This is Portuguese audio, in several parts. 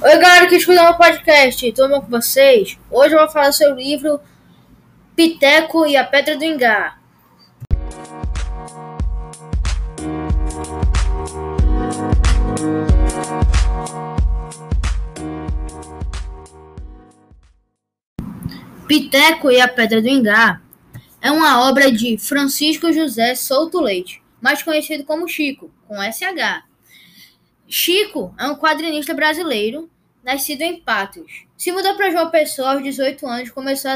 Oi, galera que escuta meu podcast, tudo bom com vocês? Hoje eu vou falar sobre o livro Piteco e a Pedra do Ingá. Piteco e a Pedra do Ingá é uma obra de Francisco José Souto Leite, mais conhecido como Chico, com SH. Chico é um quadrinista brasileiro, nascido em Patos. Se mudou para João Pessoa aos 18 anos, começou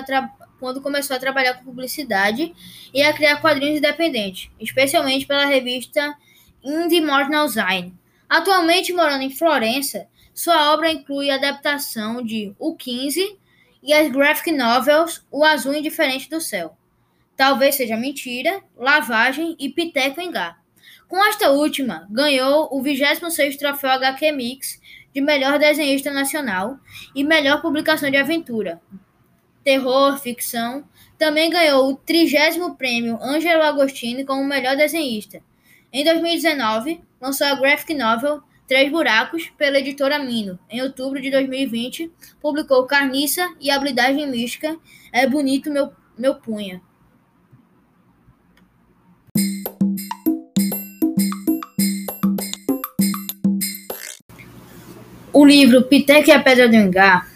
quando começou a trabalhar com publicidade e a criar quadrinhos independentes, especialmente pela revista Indie Mortal Zine. Atualmente morando em Florença, sua obra inclui a adaptação de O 15 e as graphic novels O Azul Indiferente do Céu. Talvez seja mentira, lavagem e piteco em. Com esta última, ganhou o 26º troféu HQ Mix de melhor desenhista nacional e melhor publicação de aventura, terror, ficção. Também ganhou o 30 prêmio Angelo Agostini como melhor desenhista. Em 2019, lançou a graphic novel Três Buracos pela editora Mino. Em outubro de 2020, publicou Carniça e Habilidade Mística É Bonito Meu, meu Punha. O livro Piteca e a Pedra do Engar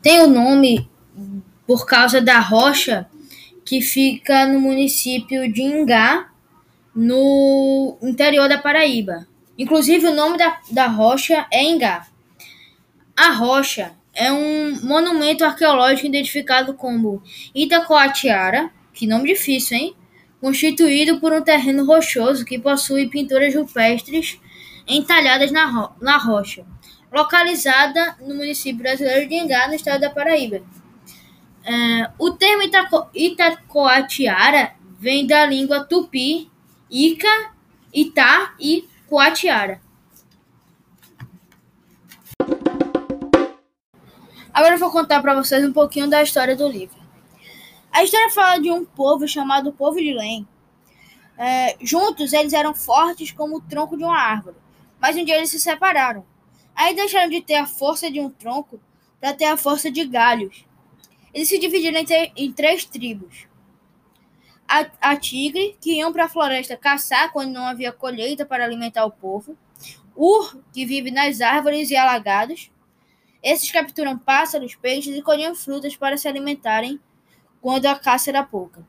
tem o nome por causa da rocha que fica no município de Ingá, no interior da Paraíba. Inclusive, o nome da, da rocha é Ingá. A rocha é um monumento arqueológico identificado como Itacoatiara, que nome difícil, hein? Constituído por um terreno rochoso que possui pinturas rupestres entalhadas na, ro na rocha localizada no município brasileiro de Engá, no estado da Paraíba. É, o termo Itaco, Itacoatiara vem da língua tupi, Ica, Itá e Coatiara. Agora eu vou contar para vocês um pouquinho da história do livro. A história fala de um povo chamado Povo de Lém. É, juntos eles eram fortes como o tronco de uma árvore, mas um dia eles se separaram. Aí deixaram de ter a força de um tronco para ter a força de galhos. Eles se dividiram em, em três tribos. A, a, tigre, que iam para a floresta caçar quando não havia colheita para alimentar o povo. Ur, que vive nas árvores e alagados. Esses capturam pássaros, peixes e colhiam frutas para se alimentarem quando a caça era pouca.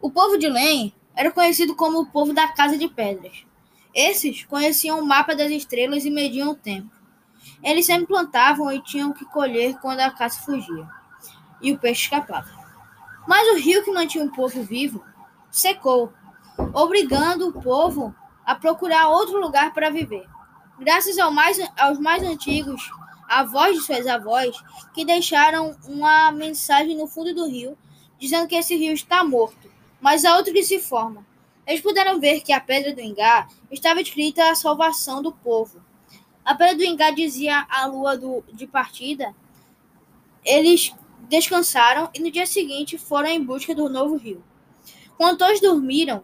O povo de Lem era conhecido como o povo da Casa de Pedras. Esses conheciam o mapa das estrelas e mediam o tempo. Eles sempre plantavam e tinham que colher quando a caça fugia e o peixe escapava. Mas o rio que mantinha o povo vivo secou, obrigando o povo a procurar outro lugar para viver. Graças ao mais, aos mais antigos, avós de suas avós, que deixaram uma mensagem no fundo do rio, dizendo que esse rio está morto, mas há outro que se forma. Eles puderam ver que a pedra do Ingá estava escrita a salvação do povo. A pedra do Ingá dizia a lua do, de partida. Eles descansaram e no dia seguinte foram em busca do novo rio. Quando todos dormiram,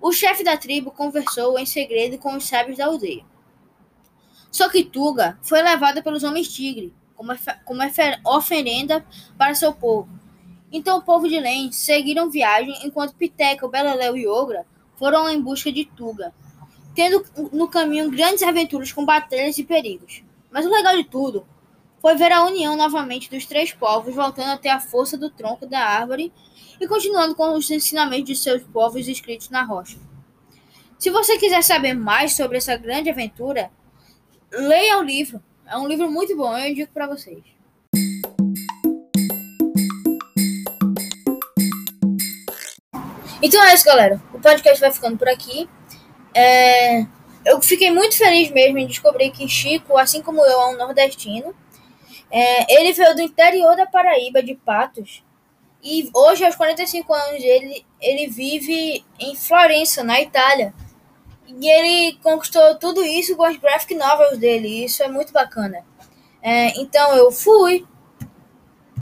o chefe da tribo conversou em segredo com os sábios da aldeia. Só que Tuga foi levada pelos homens tigre, como, como oferenda para seu povo. Então o povo de Len seguiram viagem enquanto Piteca, Beleléu e Ogra foram em busca de Tuga, tendo no caminho grandes aventuras com batalhas e perigos. Mas o legal de tudo foi ver a união novamente dos três povos, voltando até a força do tronco da árvore e continuando com os ensinamentos de seus povos escritos na rocha. Se você quiser saber mais sobre essa grande aventura, leia o livro. É um livro muito bom, eu indico para vocês. Então é isso, galera. O podcast vai ficando por aqui. É... Eu fiquei muito feliz mesmo em descobrir que Chico, assim como eu, é um nordestino. É... Ele veio do interior da Paraíba, de Patos. E hoje, aos 45 anos dele, ele vive em Florença, na Itália. E ele conquistou tudo isso com as graphic novels dele. Isso é muito bacana. É... Então eu fui.